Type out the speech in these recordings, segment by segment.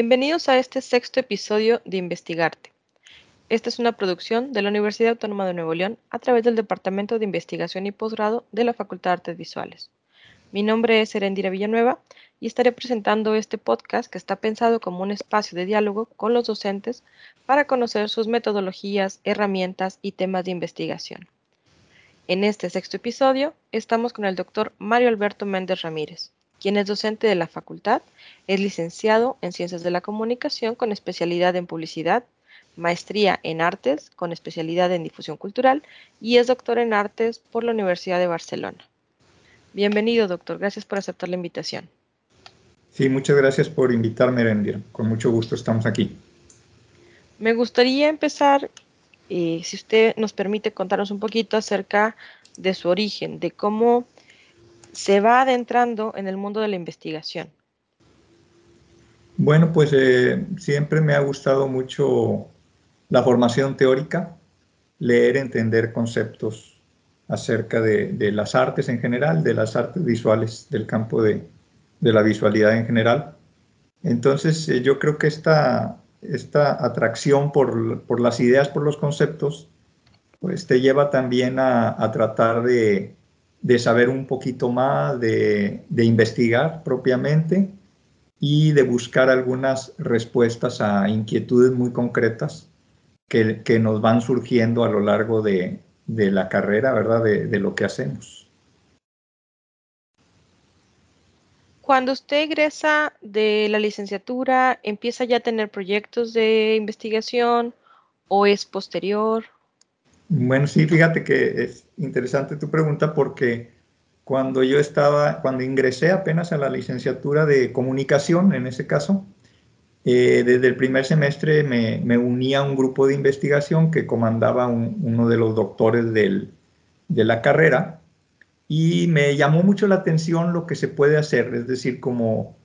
Bienvenidos a este sexto episodio de Investigarte. Esta es una producción de la Universidad Autónoma de Nuevo León a través del Departamento de Investigación y Posgrado de la Facultad de Artes Visuales. Mi nombre es Erendira Villanueva y estaré presentando este podcast que está pensado como un espacio de diálogo con los docentes para conocer sus metodologías, herramientas y temas de investigación. En este sexto episodio estamos con el doctor Mario Alberto Méndez Ramírez, quien es docente de la facultad, es licenciado en Ciencias de la Comunicación con especialidad en Publicidad, maestría en Artes con especialidad en Difusión Cultural y es doctor en Artes por la Universidad de Barcelona. Bienvenido, doctor. Gracias por aceptar la invitación. Sí, muchas gracias por invitarme, Rendir. Con mucho gusto estamos aquí. Me gustaría empezar, eh, si usted nos permite contarnos un poquito acerca de su origen, de cómo se va adentrando en el mundo de la investigación? Bueno, pues eh, siempre me ha gustado mucho la formación teórica, leer, entender conceptos acerca de, las artes en general, de las artes visuales, del campo de, la visualidad en general. Entonces, eh, yo creo que esta, esta atracción por, las ideas, por los conceptos, pues te lleva también a tratar de, de saber un poquito más, de, investigar propiamente y de buscar algunas respuestas a inquietudes muy concretas que, nos van surgiendo a lo largo de, la carrera, ¿verdad? De, lo que hacemos. Cuando usted egresa de la licenciatura, ¿empieza ya a tener proyectos de investigación o es posterior? Bueno, sí, fíjate que es interesante tu pregunta porque cuando yo estaba, cuando ingresé apenas a la licenciatura de comunicación, en ese caso, eh, desde el primer semestre me, me, uní a un grupo de investigación que comandaba uno de los doctores del, de la carrera y me llamó mucho la atención lo que se puede hacer, es decir, como,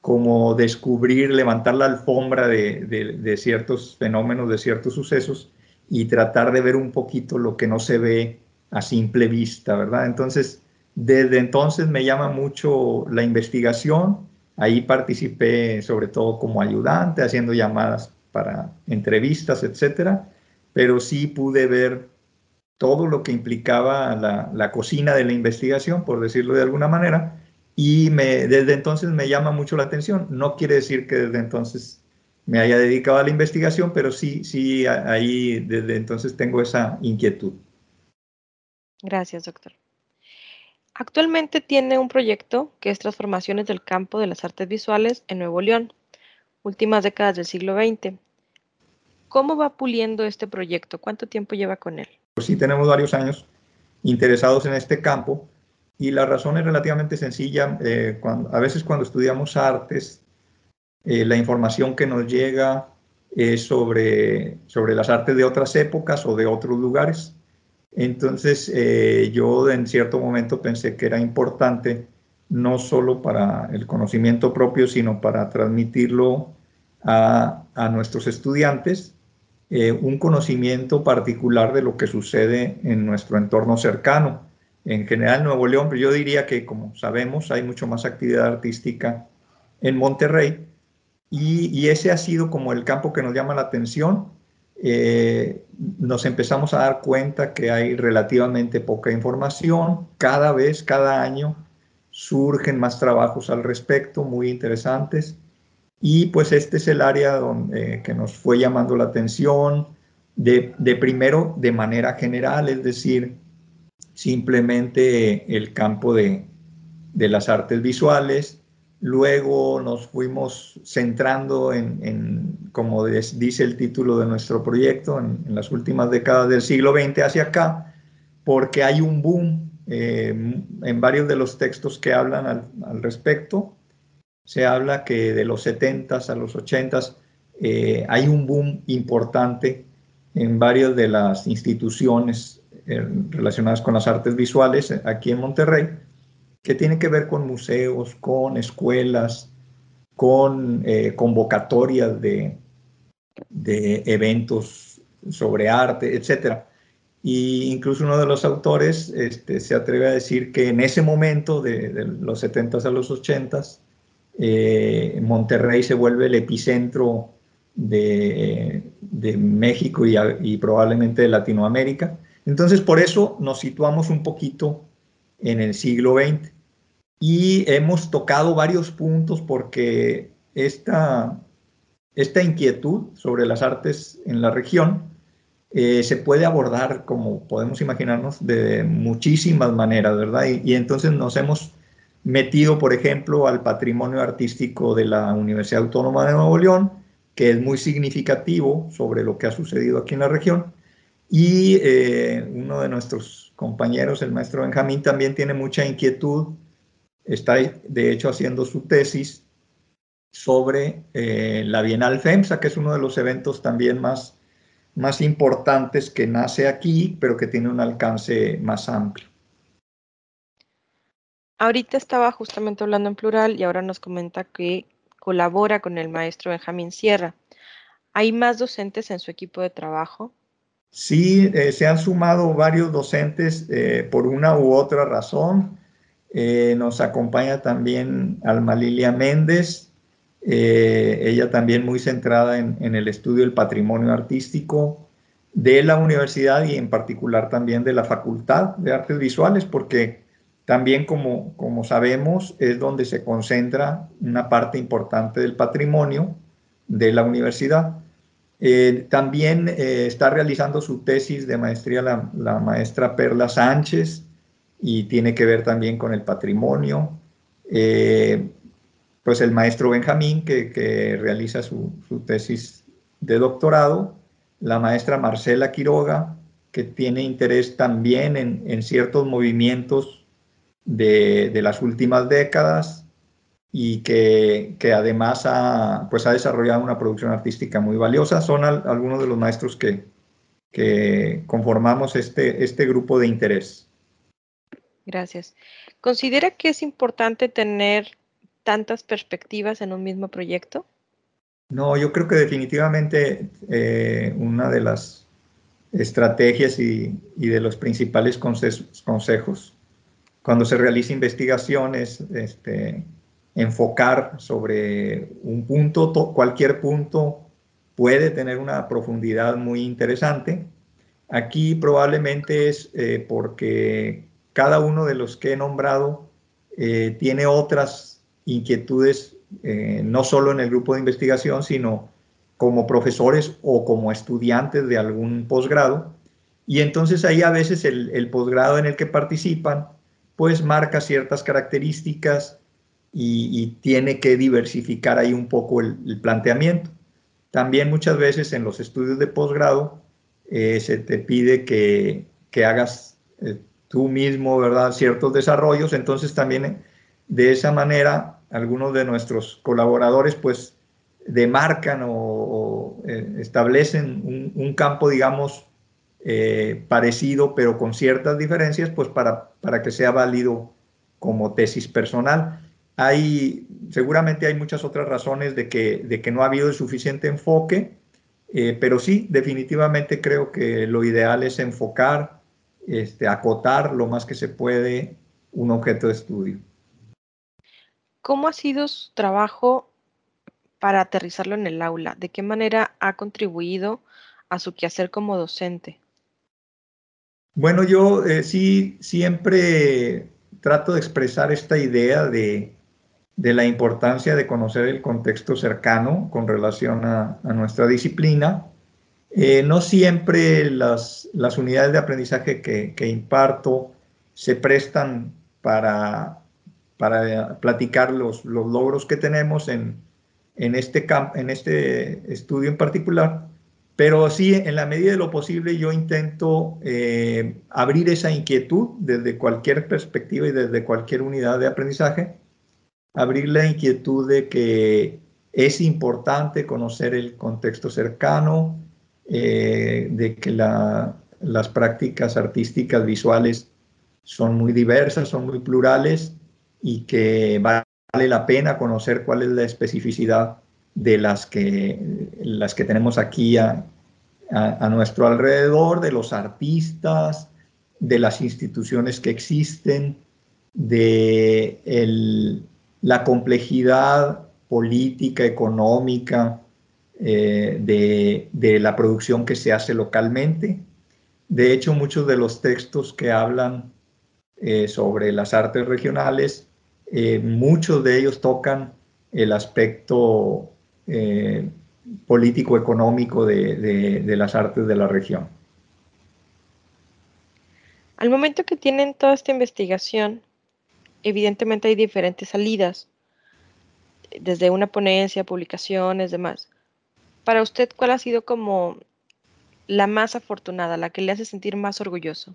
como descubrir, levantar la alfombra de, de, de ciertos fenómenos, de ciertos sucesos y tratar de ver un poquito lo que no se ve a simple vista, ¿verdad? Entonces, desde entonces me llama mucho la investigación. Ahí participé sobre todo como ayudante, haciendo llamadas para entrevistas, etcétera. Pero sí pude ver todo lo que implicaba la, cocina de la investigación, por decirlo de alguna manera, y desde entonces me llama mucho la atención. No quiere decir que desde entonces me haya dedicado a la investigación, pero sí, sí, ahí desde entonces tengo esa inquietud. Gracias, doctor. Actualmente tiene un proyecto que es Transformaciones del campo de las artes visuales en Nuevo León, últimas décadas del siglo XX. ¿Cómo va puliendo este proyecto? ¿Cuánto tiempo lleva con él? Pues sí, tenemos varios años interesados en este campo y la razón es relativamente sencilla. Eh, a veces cuando estudiamos artes eh, la información que nos llega es sobre, sobre las artes de otras épocas o de otros lugares. Entonces eh, yo en cierto momento pensé que era importante no solo para el conocimiento propio, sino para transmitirlo a, a nuestros estudiantes, eh, un conocimiento particular de lo que sucede en nuestro entorno cercano. En general, Nuevo León, pero yo diría que como sabemos, hay mucho más actividad artística en Monterrey, y, ese ha sido como el campo que nos llama la atención. Eh, nos empezamos a dar cuenta que hay relativamente poca información. Cada vez, cada año, surgen más trabajos al respecto, muy interesantes. Y pues este es el área donde, eh, que nos fue llamando la atención, de, de, primero de manera general, es decir, simplemente el campo de, de las artes visuales, Luego nos fuimos centrando en, como dice el título de nuestro proyecto, en, las últimas décadas del siglo XX hacia acá, porque hay un boom eh, en varios de los textos que hablan al, respecto. Se habla que de los 70s a los 80s eh, hay un boom importante en varias de las instituciones eh, relacionadas con las artes visuales aquí en Monterrey que tiene que ver con museos, con escuelas, con eh, convocatorias de, de, eventos sobre arte, etc. Y incluso uno de los autores este, se atreve a decir que en ese momento, de, los 70s a los 80s, eh, Monterrey se vuelve el epicentro de, México y, probablemente de Latinoamérica. Entonces, por eso nos situamos un poquito en el siglo XX. Y hemos tocado varios puntos porque esta, esta inquietud sobre las artes en la región eh, se puede abordar, como podemos imaginarnos, de muchísimas maneras, ¿verdad? y entonces nos hemos metido, por ejemplo, al patrimonio artístico de la Universidad Autónoma de Nuevo León, que es muy significativo sobre lo que ha sucedido aquí en la región. Y eh, uno de nuestros compañeros, el maestro Benjamín, también tiene mucha inquietud, está de hecho haciendo su tesis sobre eh, la Bienal FEMSA, que es uno de los eventos también más, más importantes que nace aquí, pero que tiene un alcance más amplio. Ahorita estaba justamente hablando en plural y ahora nos comenta que colabora con el maestro Benjamín Sierra. ¿Hay más docentes en su equipo de trabajo? Sí, eh, se han sumado varios docentes eh, por una u otra razón. Eh, nos acompaña también Alma Lilia Méndez, ella también muy centrada en, en, el estudio del patrimonio artístico de la universidad y en particular también de la Facultad de Artes Visuales, porque también, como, como sabemos, es donde se concentra una parte importante del patrimonio de la universidad. Eh, también eh, está realizando su tesis de maestría la, maestra Perla Sánchez y tiene que ver también con el patrimonio. Eh, pues el maestro Benjamín, que, realiza su, tesis de doctorado, la maestra Marcela Quiroga, que tiene interés también en, en ciertos movimientos de, las últimas décadas y que, además ha, pues ha desarrollado una producción artística muy valiosa. Son algunos de los maestros que, que conformamos este, este grupo de interés. Gracias. ¿Considera que es importante tener tantas perspectivas en un mismo proyecto? No, yo creo que definitivamente eh, una de las estrategias y, y de los principales consejos cuando se realiza investigaciones, este, enfocar sobre un punto, cualquier punto puede tener una profundidad muy interesante. Aquí probablemente es eh, porque cada uno de los que he nombrado eh, tiene otras inquietudes, eh, no solo en el grupo de investigación, sino como profesores o como estudiantes de algún posgrado. Y entonces ahí a veces el, el posgrado en el que participan pues marca ciertas características y, tiene que diversificar ahí un poco el, planteamiento. También muchas veces en los estudios de posgrado eh, se te pide que, hagas eh, tú mismo, ¿verdad?, ciertos desarrollos, entonces también eh, de esa manera algunos de nuestros colaboradores pues demarcan o, establecen un, campo, digamos, parecido, pero con ciertas diferencias, pues para, para que sea válido como tesis personal. Hay, seguramente hay muchas otras razones de que, de que no ha habido suficiente enfoque, eh, pero sí, definitivamente creo que lo ideal es enfocar, este, acotar lo más que se puede un objeto de estudio. ¿Cómo ha sido su trabajo para aterrizarlo en el aula? ¿De qué manera ha contribuido a su quehacer como docente? Bueno, yo eh, sí siempre trato de expresar esta idea de, la importancia de conocer el contexto cercano con relación a, nuestra disciplina. Eh, no siempre las, unidades de aprendizaje que, imparto se prestan para, para platicar los, logros que tenemos en, este en este estudio en particular, pero sí, en la medida de lo posible, yo intento eh, abrir esa inquietud desde cualquier perspectiva y desde cualquier unidad de aprendizaje, abrir la inquietud de que es importante conocer el contexto cercano, eh, de que las prácticas artísticas visuales son muy diversas, son muy plurales y que vale la pena conocer cuál es la especificidad de las que, las que tenemos aquí a, nuestro alrededor, de los artistas, de las instituciones que existen, de la complejidad política, económica eh, de, la producción que se hace localmente. De hecho, muchos de los textos que hablan eh, sobre las artes regionales, muchos de ellos tocan el aspecto político-económico de las artes de la región. Al momento que tienen toda esta investigación, evidentemente hay diferentes salidas, desde una ponencia, publicaciones, demás. Para usted, ¿cuál ha sido como la más afortunada, la que le hace sentir más orgulloso?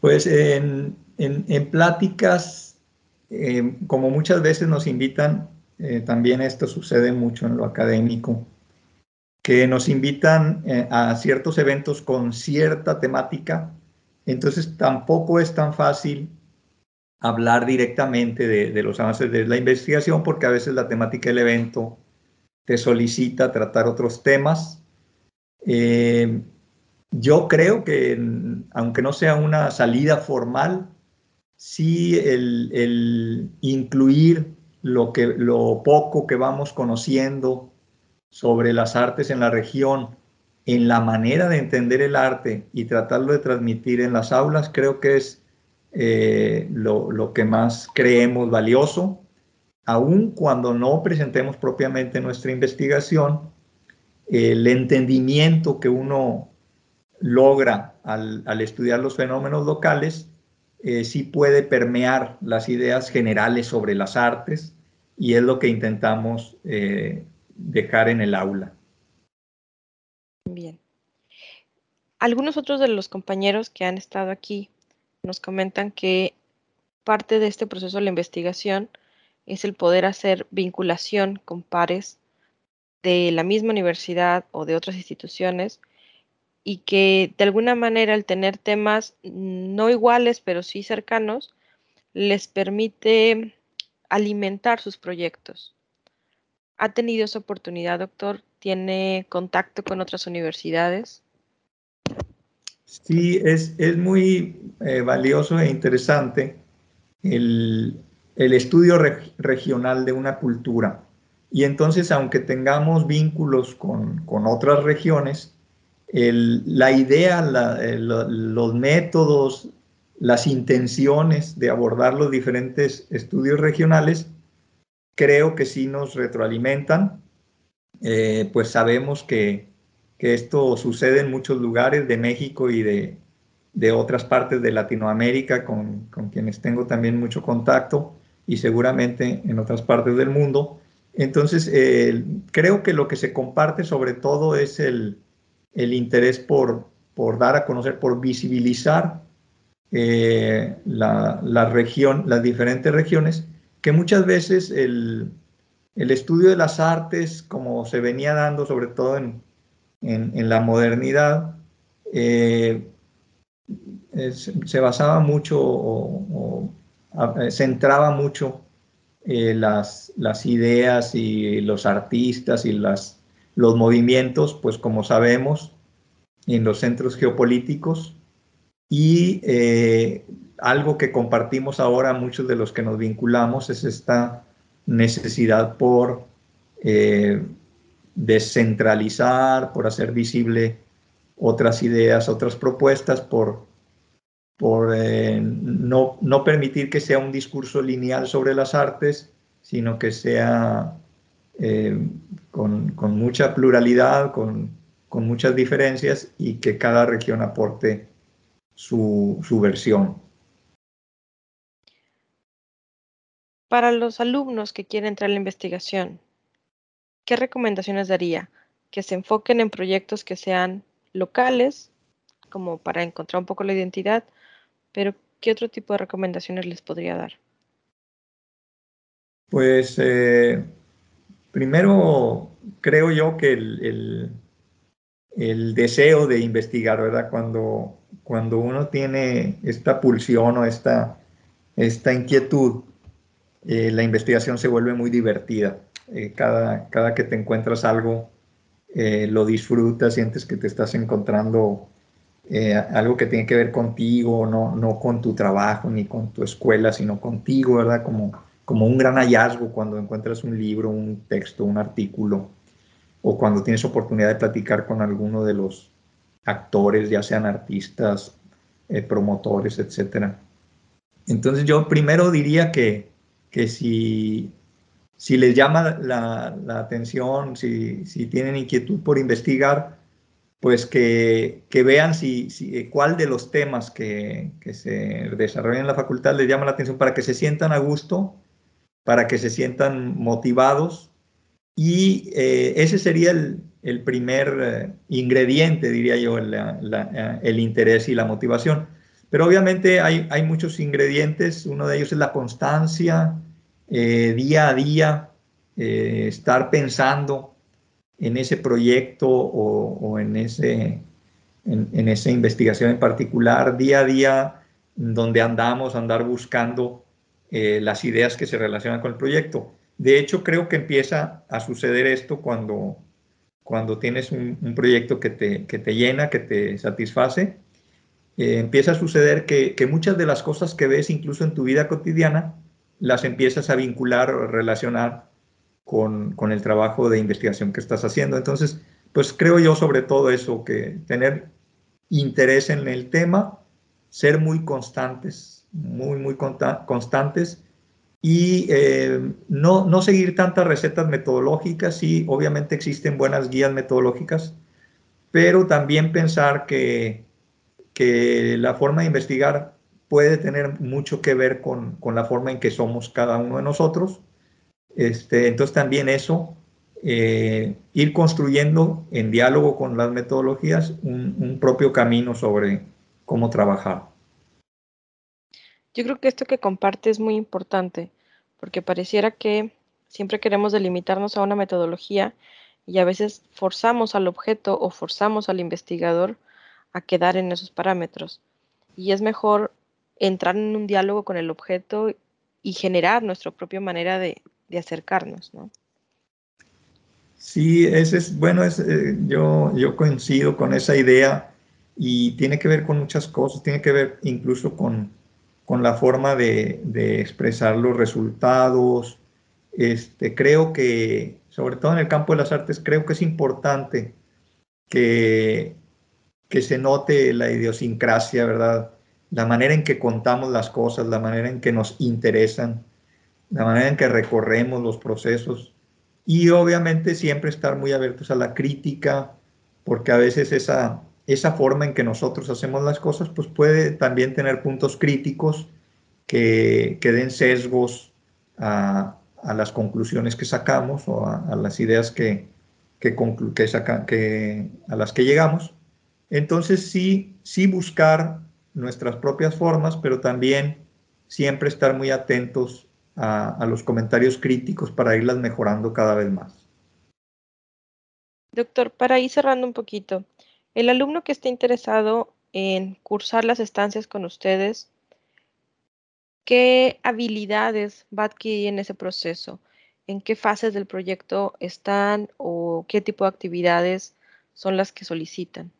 Pues en, pláticas, eh, como muchas veces nos invitan, eh, también esto sucede mucho en lo académico, que nos invitan eh, a ciertos eventos con cierta temática, entonces tampoco es tan fácil hablar directamente de, los avances de la investigación porque a veces la temática del evento te solicita tratar otros temas. Eh, yo creo que, aunque no sea una salida formal, sí el, incluir lo, que, lo poco que vamos conociendo sobre las artes en la región, en la manera de entender el arte y tratarlo de transmitir en las aulas, creo que es eh, lo, que más creemos valioso, aun cuando no presentemos propiamente nuestra investigación, el entendimiento que uno logra al, estudiar los fenómenos locales, eh, sí puede permear las ideas generales sobre las artes y es lo que intentamos eh, dejar en el aula. Bien. Algunos otros de los compañeros que han estado aquí nos comentan que parte de este proceso de la investigación es el poder hacer vinculación con pares de la misma universidad o de otras instituciones y que de alguna manera el tener temas no iguales pero sí cercanos les permite alimentar sus proyectos. ¿Ha tenido esa oportunidad, doctor? ¿Tiene contacto con otras universidades? Sí, es, es muy eh, valioso e interesante el, estudio regional de una cultura. Y entonces, aunque tengamos vínculos con, otras regiones, la idea, eh, los métodos, las intenciones de abordar los diferentes estudios regionales creo que sí nos retroalimentan, eh, pues sabemos que, esto sucede en muchos lugares de México y de, otras partes de Latinoamérica con, quienes tengo también mucho contacto y seguramente en otras partes del mundo. Entonces, eh, creo que lo que se comparte sobre todo es el, interés por, por, dar a conocer, por visibilizar eh, la, región, las diferentes regiones que muchas veces el, estudio de las artes, como se venía dando sobre todo en, la modernidad, eh, se basaba mucho o, centraba mucho eh, las, las, ideas y los artistas y las, los movimientos, pues como sabemos, en los centros geopolíticos. Y eh, algo que compartimos ahora muchos de los que nos vinculamos es esta necesidad por eh, descentralizar, por hacer visible otras ideas, otras propuestas, por, por eh, no, no, permitir que sea un discurso lineal sobre las artes, sino que sea eh, con, con, mucha pluralidad, con, con, muchas diferencias y que cada región aporte su, su versión. Para los alumnos que quieren entrar a la investigación, ¿qué recomendaciones daría? Que se enfoquen en proyectos que sean locales, como para encontrar un poco la identidad, pero ¿qué otro tipo de recomendaciones les podría dar? Pues eh, primero creo yo que el, deseo de investigar, ¿verdad? Cuando, cuando uno tiene esta pulsión o esta, esta inquietud, eh, la investigación se vuelve muy divertida. Eh, cada, cada que te encuentras algo, eh, lo disfrutas, sientes que te estás encontrando algo que tiene que ver contigo, no, no con tu trabajo ni con tu escuela, sino contigo, ¿verdad? Como, como un gran hallazgo cuando encuentras un libro, un texto, un artículo, o cuando tienes oportunidad de platicar con alguno de los actores, ya sean artistas, promotores, etc. Entonces yo primero diría que, que si, si les llama la, la atención, si, si tienen inquietud por investigar, pues que, vean si, si, cuál de los temas que, se desarrollan en la facultad les llama la atención para que se sientan a gusto, para que se sientan motivados y eh, ese sería el, primer eh, ingrediente, diría yo, el interés y la motivación. Pero obviamente hay, hay muchos ingredientes, uno de ellos es la constancia, eh, día a día, estar pensando en ese proyecto o, en, ese, en, esa investigación en particular, día a día, donde andamos, andar buscando eh, las ideas que se relacionan con el proyecto. De hecho, creo que empieza a suceder esto cuando, cuando tienes un, proyecto que te, que te, llena, que te satisface. Eh, empieza a suceder que, muchas de las cosas que ves incluso en tu vida cotidiana, las empiezas a vincular o relacionar con, el trabajo de investigación que estás haciendo. Entonces, pues creo yo sobre todo eso, que tener interés en el tema, ser muy constantes, muy, muy constantes y eh, no, no seguir tantas recetas metodológicas. Sí, obviamente existen buenas guías metodológicas, pero también pensar que, que la forma de investigar puede tener mucho que ver con, con la forma en que somos cada uno de nosotros este, entonces también eso, eh, ir construyendo en diálogo con las metodologías un, propio camino sobre cómo trabajar. Yo creo que esto que comparte es muy importante, porque pareciera que siempre queremos delimitarnos a una metodología y a veces forzamos al objeto o forzamos al investigador a quedar en esos parámetros. Y es mejor entrar en un diálogo con el objeto y generar nuestra propia manera de, de acercarnos, ¿no? Sí, ese es, bueno, eh, yo, yo coincido con esa idea y tiene que ver con muchas cosas, tiene que ver incluso con, con la forma de, de, expresar los resultados. Este, creo que, sobre todo en el campo de las artes, creo que es importante que, que se note la idiosincrasia, ¿verdad? La manera en que contamos las cosas, la manera en que nos interesan la manera en que recorremos los procesos y obviamente siempre estar muy abiertos a la crítica, porque a veces esa, esa forma en que nosotros hacemos las cosas pues puede también tener puntos críticos que, que den sesgos a, a, las conclusiones que sacamos o a, las ideas que, que, que, saca, a las que llegamos. Entonces sí, sí buscar nuestras propias formas, pero también siempre estar muy atentos a, los comentarios críticos para irlas mejorando cada vez más. Doctor, para ir cerrando un poquito, el alumno que esté interesado en cursar las estancias con ustedes, ¿qué habilidades va a adquirir en ese proceso? ¿En qué fases del proyecto están o qué tipo de actividades son las que solicitan?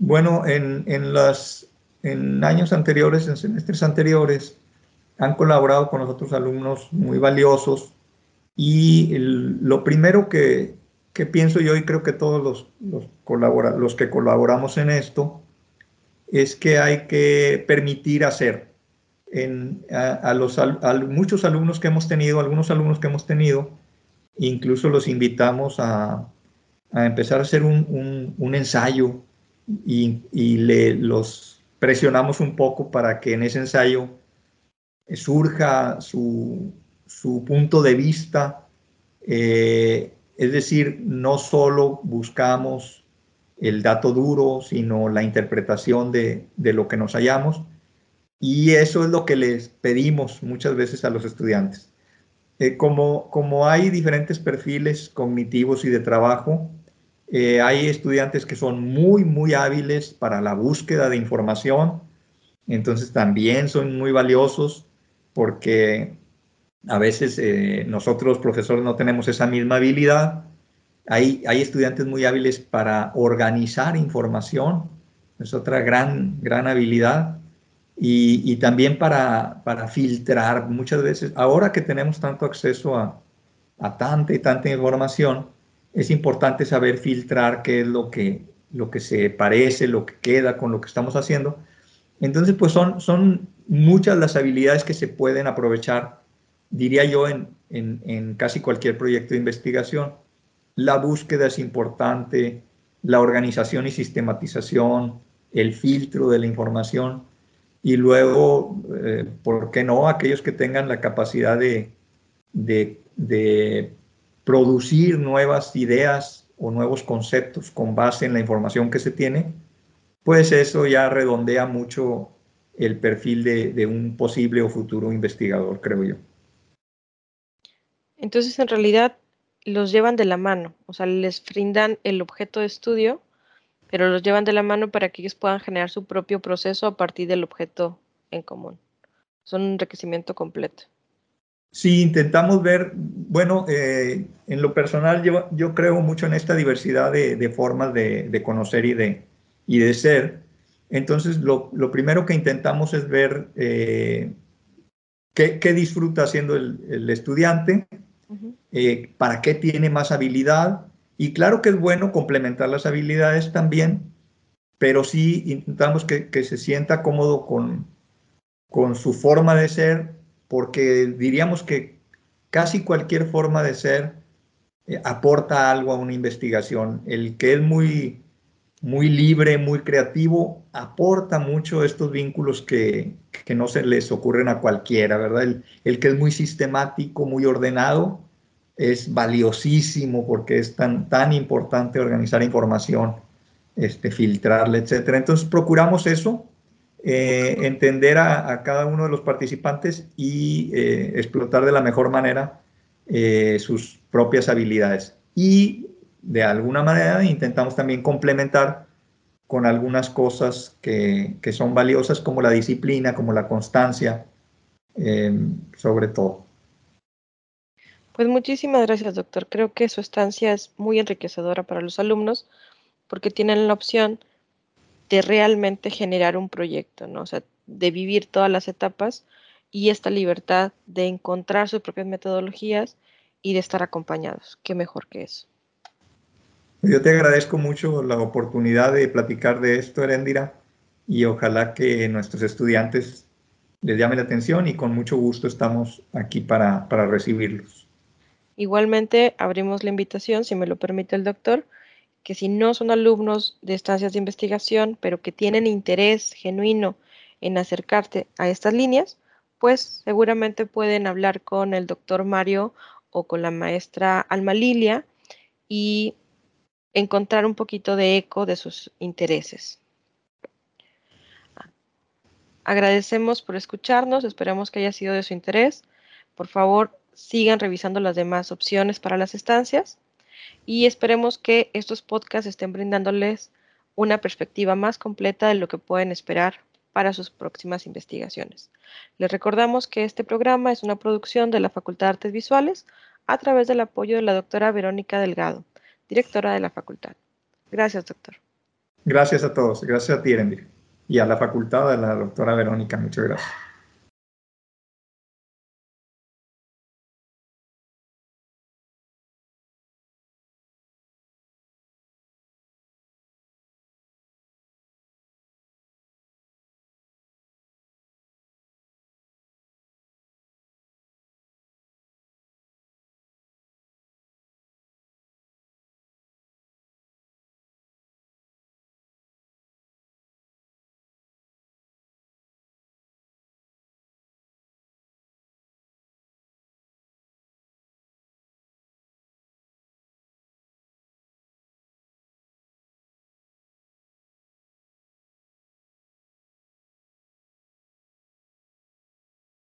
Bueno, en, en, las, en años anteriores, en semestres anteriores, han colaborado con los otros alumnos muy valiosos y lo primero que, que, pienso yo y creo que todos los, los, colabora, los que colaboramos en esto es que hay que permitir hacer. En, a, los, a muchos alumnos que hemos tenido, algunos alumnos que hemos tenido, incluso los invitamos a, a empezar a hacer un, un, un ensayo y, le, los presionamos un poco para que en ese ensayo surja su, punto de vista. Eh, es decir, no solo buscamos el dato duro, sino la interpretación de, lo que nos hallamos. Y eso es lo que les pedimos muchas veces a los estudiantes. Eh, como, como hay diferentes perfiles cognitivos y de trabajo, eh, hay estudiantes que son muy, muy hábiles para la búsqueda de información, entonces también son muy valiosos porque a veces eh, nosotros profesores no tenemos esa misma habilidad. Hay, hay estudiantes muy hábiles para organizar información, es otra gran, gran habilidad. Y, también para, para, filtrar muchas veces, ahora que tenemos tanto acceso a, a, tanta y tanta información, es importante saber filtrar qué es lo que, lo que se parece, lo que queda con lo que estamos haciendo. Entonces, pues son, son muchas las habilidades que se pueden aprovechar, diría yo, en, en, casi cualquier proyecto de investigación. La búsqueda es importante, la organización y sistematización, el filtro de la información y luego, eh, ¿por qué no? Aquellos que tengan la capacidad de, de, producir nuevas ideas o nuevos conceptos con base en la información que se tiene, pues eso ya redondea mucho el perfil de, un posible o futuro investigador, creo yo. Entonces, en realidad, los llevan de la mano, o sea, les brindan el objeto de estudio, pero los llevan de la mano para que ellos puedan generar su propio proceso a partir del objeto en común. Son un enriquecimiento completo. Sí, intentamos ver, bueno, eh, en lo personal yo, yo, creo mucho en esta diversidad de, formas de, conocer y de, y de ser. Entonces, lo, primero que intentamos es ver eh, qué, disfruta haciendo el, estudiante, eh, para qué tiene más habilidad. Y claro que es bueno complementar las habilidades también, pero sí intentamos que, se sienta cómodo con, con su forma de ser, porque diríamos que casi cualquier forma de ser eh, aporta algo a una investigación. El que es muy, muy libre, muy creativo, aporta mucho estos vínculos que, que no se les ocurren a cualquiera, ¿verdad? El, el, que es muy sistemático, muy ordenado, es valiosísimo porque es tan, tan importante organizar información, este, filtrarla, etc. Entonces procuramos eso, eh, entender a, cada uno de los participantes y eh, explotar de la mejor manera eh, sus propias habilidades. Y de alguna manera intentamos también complementar con algunas cosas que, que son valiosas como la disciplina, como la constancia, sobre todo. Pues muchísimas gracias, doctor. Creo que su estancia es muy enriquecedora para los alumnos porque tienen la opción de realmente generar un proyecto, ¿no? O sea, de vivir todas las etapas y esta libertad de encontrar sus propias metodologías y de estar acompañados. Qué mejor que eso. Yo te agradezco mucho la oportunidad de platicar de esto, Erendira, y ojalá que nuestros estudiantes les llame la atención y con mucho gusto estamos aquí para, para recibirlos. Igualmente, abrimos la invitación, si me lo permite el doctor, que si no son alumnos de estancias de investigación, pero que tienen interés genuino en acercarte a estas líneas, pues seguramente pueden hablar con el doctor Mario o con la maestra Alma Lilia y encontrar un poquito de eco de sus intereses. Agradecemos por escucharnos, esperamos que haya sido de su interés. Por favor, sigan revisando las demás opciones para las estancias y esperemos que estos podcasts estén brindándoles una perspectiva más completa de lo que pueden esperar para sus próximas investigaciones. Les recordamos que este programa es una producción de la Facultad de Artes Visuales a través del apoyo de la doctora Verónica Delgado, directora de la facultad. Gracias, doctor. Gracias a todos. Gracias a ti, Erendir. Y a la facultad de la doctora Verónica. Muchas gracias.